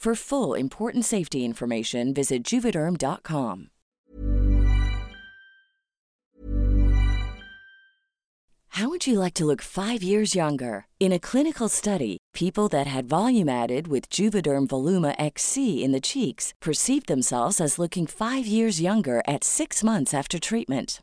For full important safety information, visit juvederm.com. How would you like to look five years younger? In a clinical study, people that had volume added with Juvederm Voluma XC in the cheeks perceived themselves as looking five years younger at six months after treatment.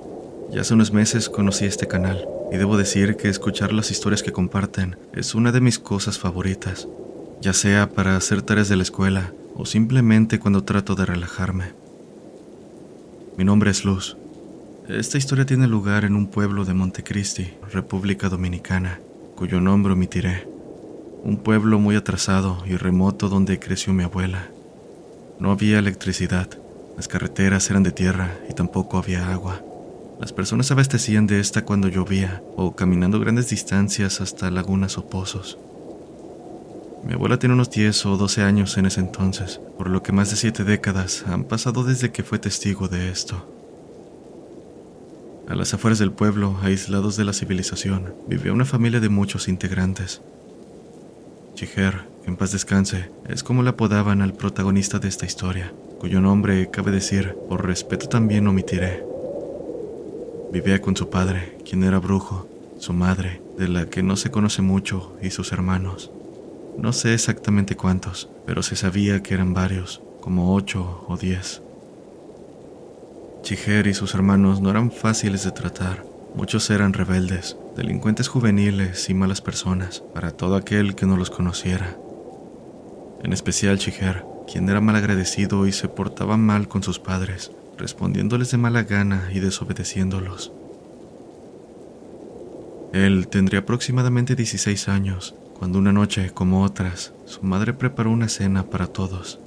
Ya hace unos meses conocí este canal y debo decir que escuchar las historias que comparten es una de mis cosas favoritas, ya sea para hacer tareas de la escuela o simplemente cuando trato de relajarme. Mi nombre es Luz. Esta historia tiene lugar en un pueblo de Montecristi, República Dominicana, cuyo nombre omitiré. Un pueblo muy atrasado y remoto donde creció mi abuela. No había electricidad, las carreteras eran de tierra y tampoco había agua. Las personas se abastecían de esta cuando llovía o caminando grandes distancias hasta lagunas o pozos. Mi abuela tiene unos 10 o 12 años en ese entonces, por lo que más de 7 décadas han pasado desde que fue testigo de esto. A las afueras del pueblo, aislados de la civilización, vivía una familia de muchos integrantes. Chijer, que en paz descanse, es como le apodaban al protagonista de esta historia, cuyo nombre, cabe decir, por respeto también omitiré. Vivía con su padre, quien era brujo, su madre, de la que no se conoce mucho, y sus hermanos. No sé exactamente cuántos, pero se sabía que eran varios, como ocho o diez. Chijer y sus hermanos no eran fáciles de tratar. Muchos eran rebeldes, delincuentes juveniles y malas personas para todo aquel que no los conociera. En especial Chijer, quien era malagradecido y se portaba mal con sus padres, respondiéndoles de mala gana y desobedeciéndolos. Él tendría aproximadamente 16 años cuando una noche, como otras, su madre preparó una cena para todos.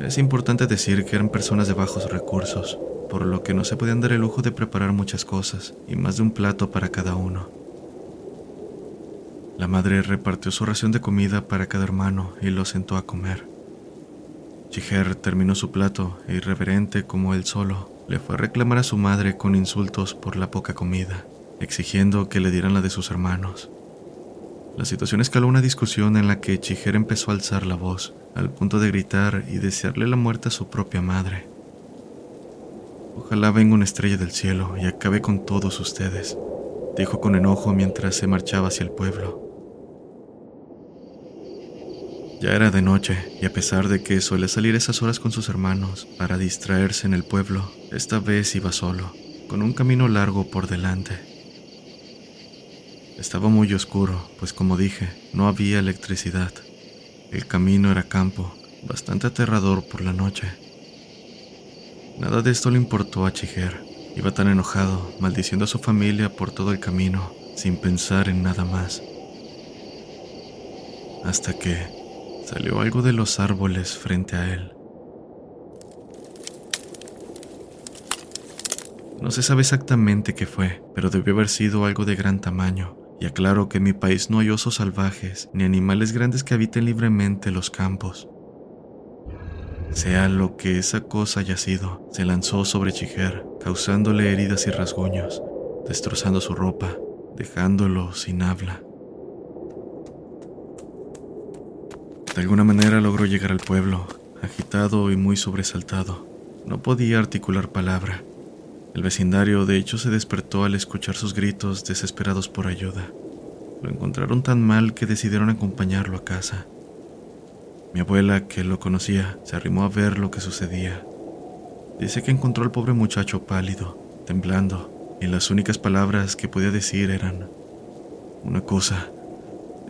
Es importante decir que eran personas de bajos recursos, por lo que no se podían dar el lujo de preparar muchas cosas y más de un plato para cada uno. La madre repartió su ración de comida para cada hermano y los sentó a comer. Chijer terminó su plato e irreverente como él solo, le fue a reclamar a su madre con insultos por la poca comida, exigiendo que le dieran la de sus hermanos. La situación escaló una discusión en la que Chijer empezó a alzar la voz, al punto de gritar y desearle la muerte a su propia madre. Ojalá venga una estrella del cielo y acabe con todos ustedes, dijo con enojo mientras se marchaba hacia el pueblo. Ya era de noche, y a pesar de que suele salir esas horas con sus hermanos para distraerse en el pueblo, esta vez iba solo, con un camino largo por delante. Estaba muy oscuro, pues como dije, no había electricidad. El camino era campo, bastante aterrador por la noche. Nada de esto le importó a Chijer. Iba tan enojado, maldiciendo a su familia por todo el camino, sin pensar en nada más. Hasta que salió algo de los árboles frente a él. No se sabe exactamente qué fue, pero debió haber sido algo de gran tamaño, y aclaro que en mi país no hay osos salvajes ni animales grandes que habiten libremente los campos. Sea lo que esa cosa haya sido, se lanzó sobre Chijer, causándole heridas y rasguños, destrozando su ropa, dejándolo sin habla. De alguna manera logró llegar al pueblo, agitado y muy sobresaltado. No podía articular palabra, el vecindario de hecho se despertó al escuchar sus gritos desesperados por ayuda. Lo encontraron tan mal que decidieron acompañarlo a casa. Mi abuela, que lo conocía, se arrimó a ver lo que sucedía. Dice que encontró al pobre muchacho pálido, temblando, y las únicas palabras que podía decir eran, una cosa,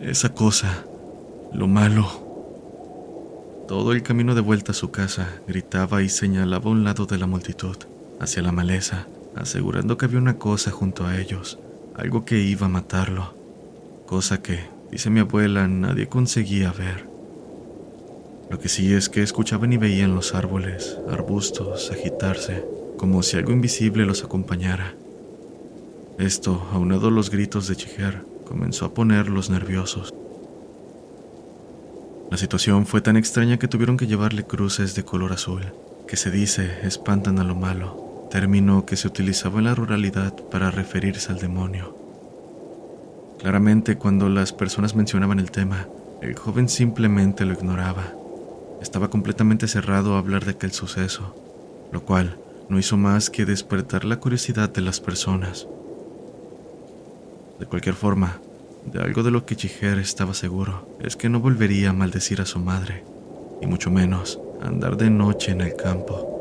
esa cosa, lo malo. Todo el camino de vuelta a su casa gritaba y señalaba a un lado de la multitud hacia la maleza, asegurando que había una cosa junto a ellos, algo que iba a matarlo, cosa que, dice mi abuela, nadie conseguía ver. Lo que sí es que escuchaban y veían los árboles, arbustos, agitarse, como si algo invisible los acompañara. Esto, aunado a los gritos de Chijer, comenzó a ponerlos nerviosos. La situación fue tan extraña que tuvieron que llevarle cruces de color azul, que se dice espantan a lo malo, término que se utilizaba en la ruralidad para referirse al demonio. Claramente cuando las personas mencionaban el tema, el joven simplemente lo ignoraba. Estaba completamente cerrado a hablar de aquel suceso, lo cual no hizo más que despertar la curiosidad de las personas. De cualquier forma, de algo de lo que Chijer estaba seguro es que no volvería a maldecir a su madre, y mucho menos andar de noche en el campo.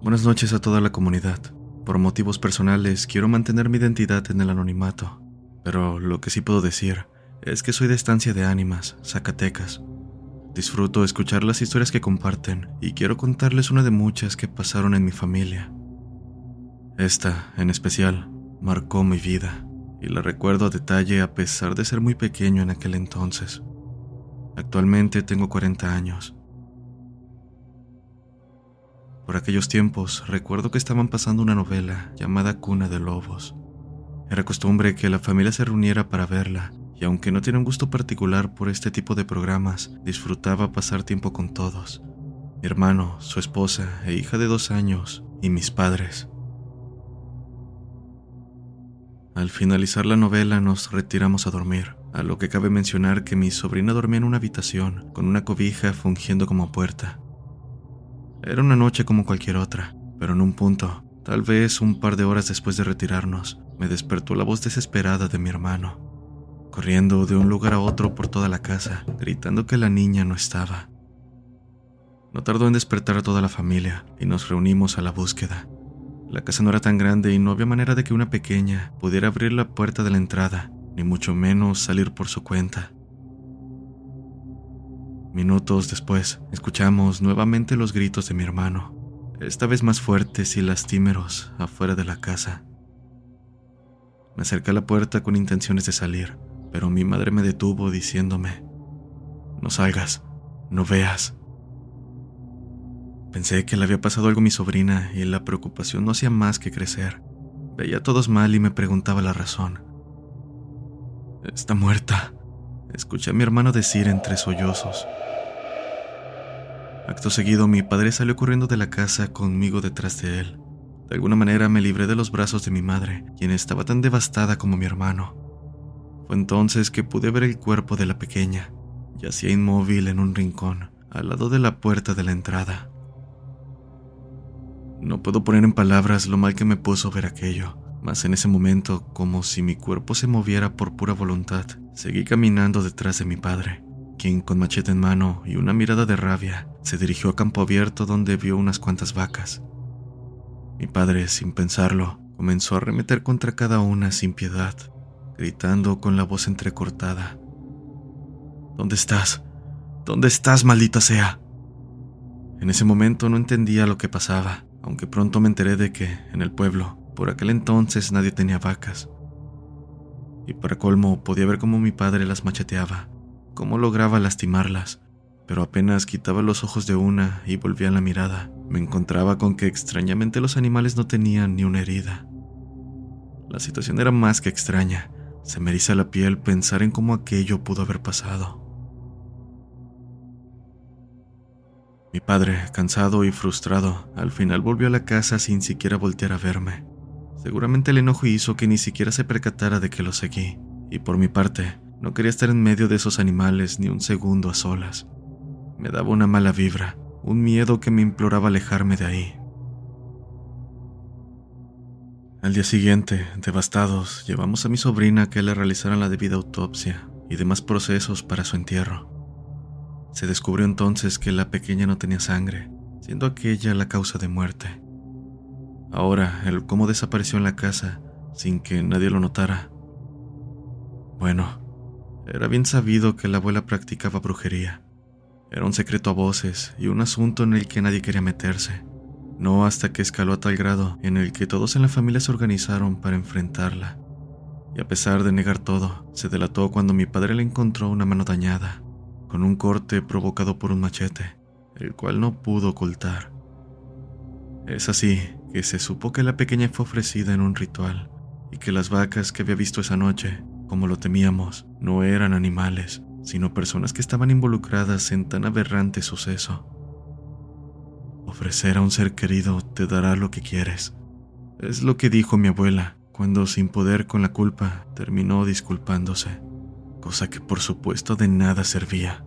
Buenas noches a toda la comunidad. Por motivos personales quiero mantener mi identidad en el anonimato, pero lo que sí puedo decir es que soy de Estancia de Ánimas, Zacatecas. Disfruto escuchar las historias que comparten y quiero contarles una de muchas que pasaron en mi familia. Esta, en especial, marcó mi vida y la recuerdo a detalle a pesar de ser muy pequeño en aquel entonces. Actualmente tengo 40 años por aquellos tiempos recuerdo que estaban pasando una novela llamada Cuna de Lobos. Era costumbre que la familia se reuniera para verla, y aunque no tenía un gusto particular por este tipo de programas, disfrutaba pasar tiempo con todos. Mi hermano, su esposa e hija de dos años, y mis padres. Al finalizar la novela nos retiramos a dormir, a lo que cabe mencionar que mi sobrina dormía en una habitación, con una cobija fungiendo como puerta. Era una noche como cualquier otra, pero en un punto, tal vez un par de horas después de retirarnos, me despertó la voz desesperada de mi hermano, corriendo de un lugar a otro por toda la casa, gritando que la niña no estaba. No tardó en despertar a toda la familia y nos reunimos a la búsqueda. La casa no era tan grande y no había manera de que una pequeña pudiera abrir la puerta de la entrada, ni mucho menos salir por su cuenta. Minutos después, escuchamos nuevamente los gritos de mi hermano, esta vez más fuertes y lastimeros, afuera de la casa. Me acerqué a la puerta con intenciones de salir, pero mi madre me detuvo diciéndome, no salgas, no veas. Pensé que le había pasado algo a mi sobrina y la preocupación no hacía más que crecer. Veía a todos mal y me preguntaba la razón. Está muerta, escuché a mi hermano decir entre sollozos. Acto seguido, mi padre salió corriendo de la casa conmigo detrás de él. De alguna manera me libré de los brazos de mi madre, quien estaba tan devastada como mi hermano. Fue entonces que pude ver el cuerpo de la pequeña. Yacía inmóvil en un rincón, al lado de la puerta de la entrada. No puedo poner en palabras lo mal que me puso ver aquello, mas en ese momento, como si mi cuerpo se moviera por pura voluntad, seguí caminando detrás de mi padre, quien con machete en mano y una mirada de rabia se dirigió a campo abierto donde vio unas cuantas vacas. Mi padre, sin pensarlo, comenzó a arremeter contra cada una sin piedad, gritando con la voz entrecortada. ¿Dónde estás? ¿Dónde estás, maldita sea? En ese momento no entendía lo que pasaba aunque pronto me enteré de que, en el pueblo, por aquel entonces nadie tenía vacas. Y para colmo podía ver cómo mi padre las macheteaba, cómo lograba lastimarlas, pero apenas quitaba los ojos de una y volvía la mirada, me encontraba con que extrañamente los animales no tenían ni una herida. La situación era más que extraña, se me eriza la piel pensar en cómo aquello pudo haber pasado. Mi padre, cansado y frustrado, al final volvió a la casa sin siquiera voltear a verme. Seguramente el enojo hizo que ni siquiera se percatara de que lo seguí, y por mi parte, no quería estar en medio de esos animales ni un segundo a solas. Me daba una mala vibra, un miedo que me imploraba alejarme de ahí. Al día siguiente, devastados, llevamos a mi sobrina a que le realizaran la debida autopsia y demás procesos para su entierro. Se descubrió entonces que la pequeña no tenía sangre, siendo aquella la causa de muerte. Ahora, el cómo desapareció en la casa sin que nadie lo notara. Bueno, era bien sabido que la abuela practicaba brujería. Era un secreto a voces y un asunto en el que nadie quería meterse. No hasta que escaló a tal grado en el que todos en la familia se organizaron para enfrentarla. Y a pesar de negar todo, se delató cuando mi padre le encontró una mano dañada con un corte provocado por un machete, el cual no pudo ocultar. Es así que se supo que la pequeña fue ofrecida en un ritual y que las vacas que había visto esa noche, como lo temíamos, no eran animales, sino personas que estaban involucradas en tan aberrante suceso. Ofrecer a un ser querido te dará lo que quieres. Es lo que dijo mi abuela cuando, sin poder con la culpa, terminó disculpándose cosa que por supuesto de nada servía.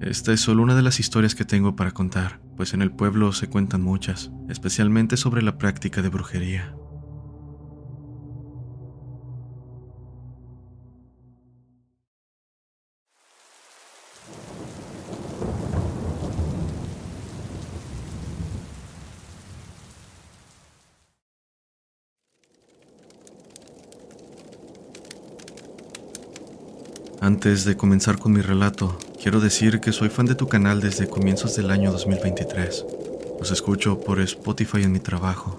Esta es solo una de las historias que tengo para contar, pues en el pueblo se cuentan muchas, especialmente sobre la práctica de brujería. Antes de comenzar con mi relato, quiero decir que soy fan de tu canal desde comienzos del año 2023. Los escucho por Spotify en mi trabajo.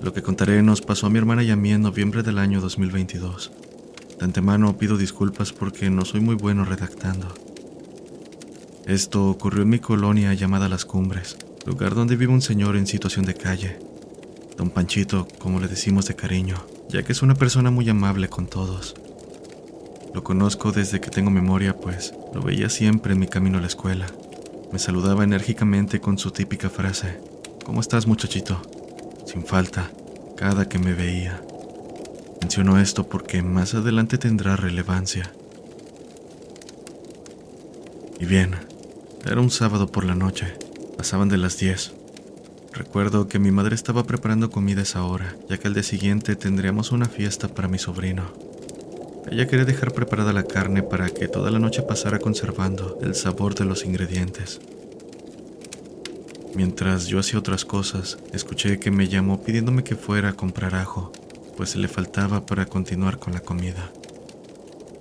Lo que contaré nos pasó a mi hermana y a mí en noviembre del año 2022. De antemano pido disculpas porque no soy muy bueno redactando. Esto ocurrió en mi colonia llamada Las Cumbres, lugar donde vive un señor en situación de calle. Don Panchito, como le decimos de cariño, ya que es una persona muy amable con todos. Lo conozco desde que tengo memoria, pues lo veía siempre en mi camino a la escuela. Me saludaba enérgicamente con su típica frase, ¿Cómo estás muchachito? Sin falta, cada que me veía. Menciono esto porque más adelante tendrá relevancia. Y bien, era un sábado por la noche, pasaban de las 10. Recuerdo que mi madre estaba preparando comida a esa hora, ya que al día siguiente tendríamos una fiesta para mi sobrino. Ella quería dejar preparada la carne para que toda la noche pasara conservando el sabor de los ingredientes. Mientras yo hacía otras cosas, escuché que me llamó pidiéndome que fuera a comprar ajo, pues le faltaba para continuar con la comida.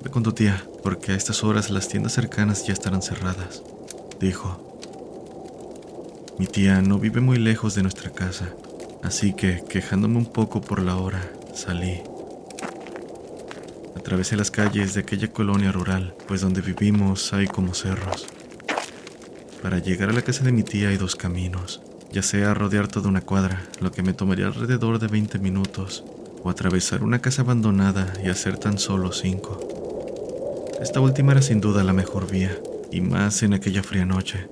Ve con tu tía, porque a estas horas las tiendas cercanas ya estarán cerradas, dijo. Mi tía no vive muy lejos de nuestra casa, así que, quejándome un poco por la hora, salí. Atravesé las calles de aquella colonia rural, pues donde vivimos hay como cerros. Para llegar a la casa de mi tía hay dos caminos, ya sea rodear toda una cuadra, lo que me tomaría alrededor de 20 minutos, o atravesar una casa abandonada y hacer tan solo 5. Esta última era sin duda la mejor vía, y más en aquella fría noche,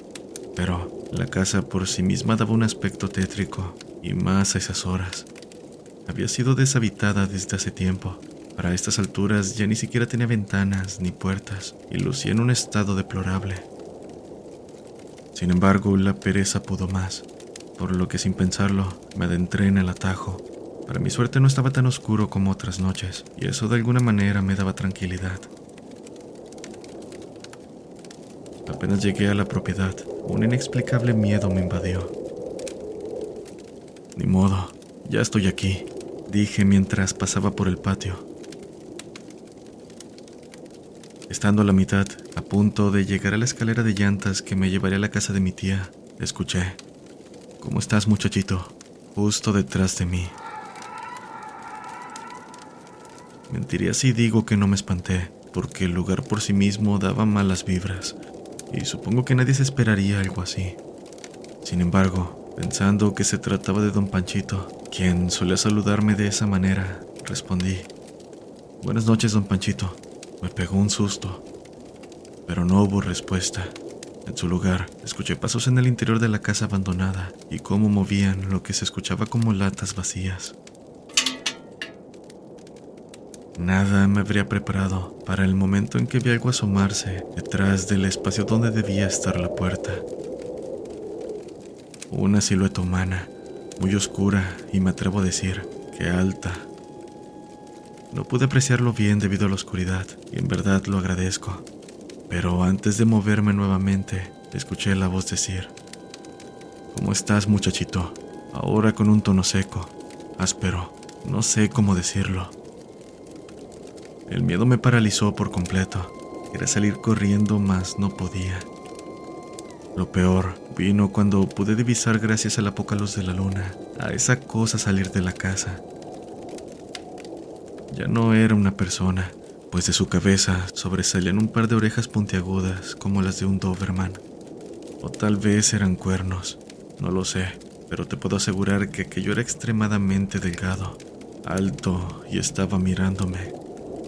pero la casa por sí misma daba un aspecto tétrico, y más a esas horas. Había sido deshabitada desde hace tiempo. Para estas alturas ya ni siquiera tenía ventanas ni puertas, y lucía en un estado deplorable. Sin embargo, la pereza pudo más, por lo que sin pensarlo me adentré en el atajo. Para mi suerte no estaba tan oscuro como otras noches, y eso de alguna manera me daba tranquilidad. Apenas llegué a la propiedad, un inexplicable miedo me invadió. Ni modo, ya estoy aquí, dije mientras pasaba por el patio. Estando a la mitad, a punto de llegar a la escalera de llantas que me llevaría a la casa de mi tía, escuché, ¿Cómo estás muchachito? Justo detrás de mí. Mentiría si digo que no me espanté, porque el lugar por sí mismo daba malas vibras, y supongo que nadie se esperaría algo así. Sin embargo, pensando que se trataba de don Panchito, quien solía saludarme de esa manera, respondí, Buenas noches, don Panchito. Me pegó un susto, pero no hubo respuesta. En su lugar, escuché pasos en el interior de la casa abandonada y cómo movían lo que se escuchaba como latas vacías. Nada me habría preparado para el momento en que vi algo asomarse detrás del espacio donde debía estar la puerta. Una silueta humana, muy oscura y me atrevo a decir que alta. No pude apreciarlo bien debido a la oscuridad y en verdad lo agradezco. Pero antes de moverme nuevamente, escuché la voz decir, ¿Cómo estás muchachito? Ahora con un tono seco, áspero, no sé cómo decirlo. El miedo me paralizó por completo. Quería salir corriendo, mas no podía. Lo peor vino cuando pude divisar gracias a la poca luz de la luna a esa cosa salir de la casa. Ya no era una persona, pues de su cabeza sobresalían un par de orejas puntiagudas como las de un Doberman. O tal vez eran cuernos, no lo sé, pero te puedo asegurar que aquello era extremadamente delgado, alto y estaba mirándome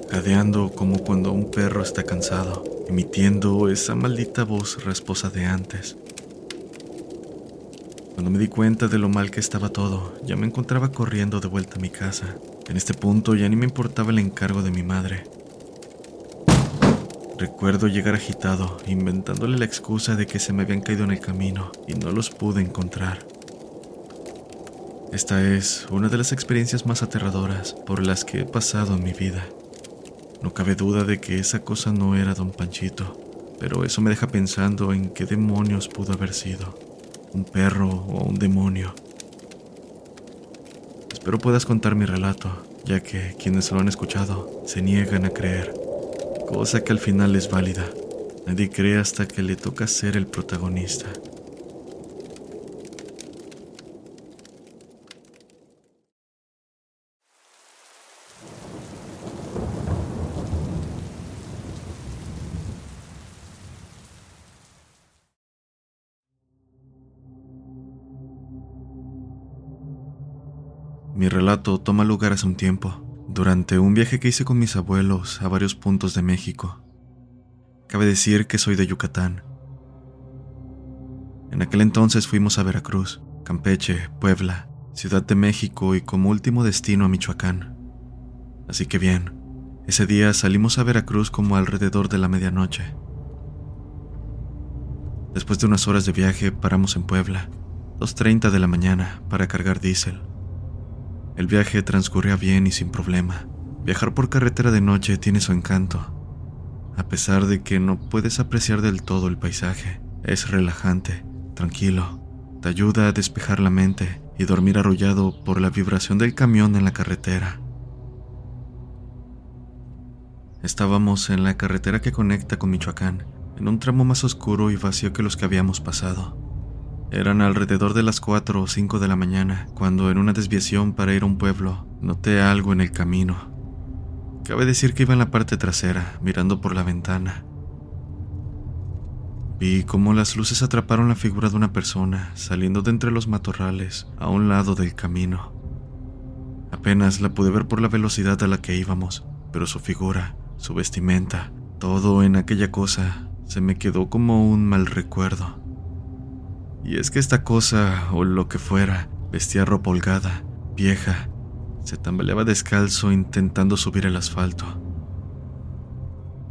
jadeando como cuando un perro está cansado, emitiendo esa maldita voz rasposa de antes. Cuando me di cuenta de lo mal que estaba todo, ya me encontraba corriendo de vuelta a mi casa. En este punto ya ni me importaba el encargo de mi madre. Recuerdo llegar agitado, inventándole la excusa de que se me habían caído en el camino y no los pude encontrar. Esta es una de las experiencias más aterradoras por las que he pasado en mi vida. No cabe duda de que esa cosa no era don Panchito, pero eso me deja pensando en qué demonios pudo haber sido. Un perro o un demonio. Espero puedas contar mi relato, ya que quienes lo han escuchado se niegan a creer, cosa que al final es válida. Nadie cree hasta que le toca ser el protagonista. Mi relato toma lugar hace un tiempo, durante un viaje que hice con mis abuelos a varios puntos de México. Cabe decir que soy de Yucatán. En aquel entonces fuimos a Veracruz, Campeche, Puebla, Ciudad de México y como último destino a Michoacán. Así que bien, ese día salimos a Veracruz como alrededor de la medianoche. Después de unas horas de viaje paramos en Puebla, 2.30 de la mañana, para cargar diésel. El viaje transcurría bien y sin problema. Viajar por carretera de noche tiene su encanto. A pesar de que no puedes apreciar del todo el paisaje, es relajante, tranquilo, te ayuda a despejar la mente y dormir arrollado por la vibración del camión en la carretera. Estábamos en la carretera que conecta con Michoacán, en un tramo más oscuro y vacío que los que habíamos pasado. Eran alrededor de las 4 o 5 de la mañana, cuando en una desviación para ir a un pueblo, noté algo en el camino. Cabe decir que iba en la parte trasera, mirando por la ventana. Vi cómo las luces atraparon la figura de una persona saliendo de entre los matorrales a un lado del camino. Apenas la pude ver por la velocidad a la que íbamos, pero su figura, su vestimenta, todo en aquella cosa se me quedó como un mal recuerdo. Y es que esta cosa, o lo que fuera, vestía ropa holgada, vieja, se tambaleaba descalzo intentando subir el asfalto.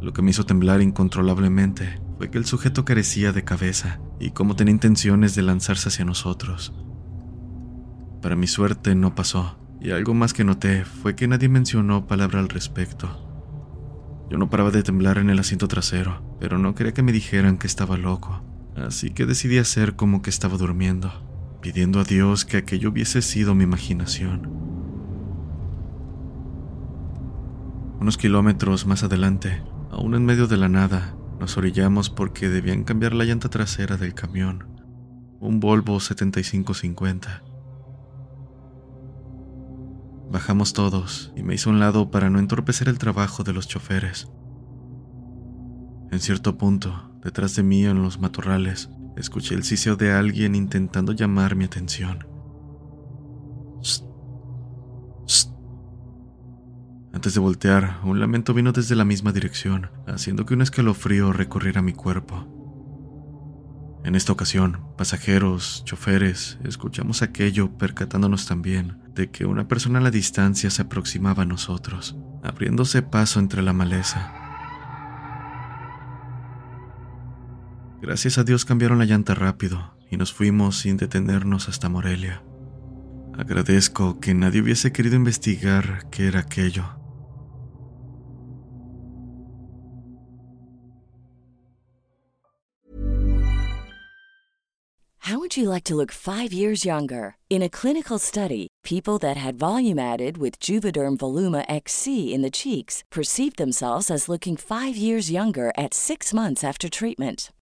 Lo que me hizo temblar incontrolablemente fue que el sujeto carecía de cabeza y como tenía intenciones de lanzarse hacia nosotros. Para mi suerte no pasó, y algo más que noté fue que nadie mencionó palabra al respecto. Yo no paraba de temblar en el asiento trasero, pero no quería que me dijeran que estaba loco, así que decidí hacer como que estaba durmiendo, pidiendo a Dios que aquello hubiese sido mi imaginación. Unos kilómetros más adelante, aún en medio de la nada, nos orillamos porque debían cambiar la llanta trasera del camión, un Volvo 7550. Bajamos todos y me hice un lado para no entorpecer el trabajo de los choferes. En cierto punto, detrás de mí en los matorrales, escuché el siseo de alguien intentando llamar mi atención. Antes de voltear, un lamento vino desde la misma dirección, haciendo que un escalofrío recorriera mi cuerpo. En esta ocasión, pasajeros, choferes, escuchamos aquello percatándonos también de que una persona a la distancia se aproximaba a nosotros, abriéndose paso entre la maleza. Gracias a Dios cambiaron la llanta rápido y nos fuimos sin detenernos hasta Morelia. Agradezco que nadie hubiese querido investigar qué era aquello. How would you like to look five years younger? In a clinical study, people that had volume added with Juvederm Voluma XC in the cheeks perceived themselves as looking five years younger at six months after treatment.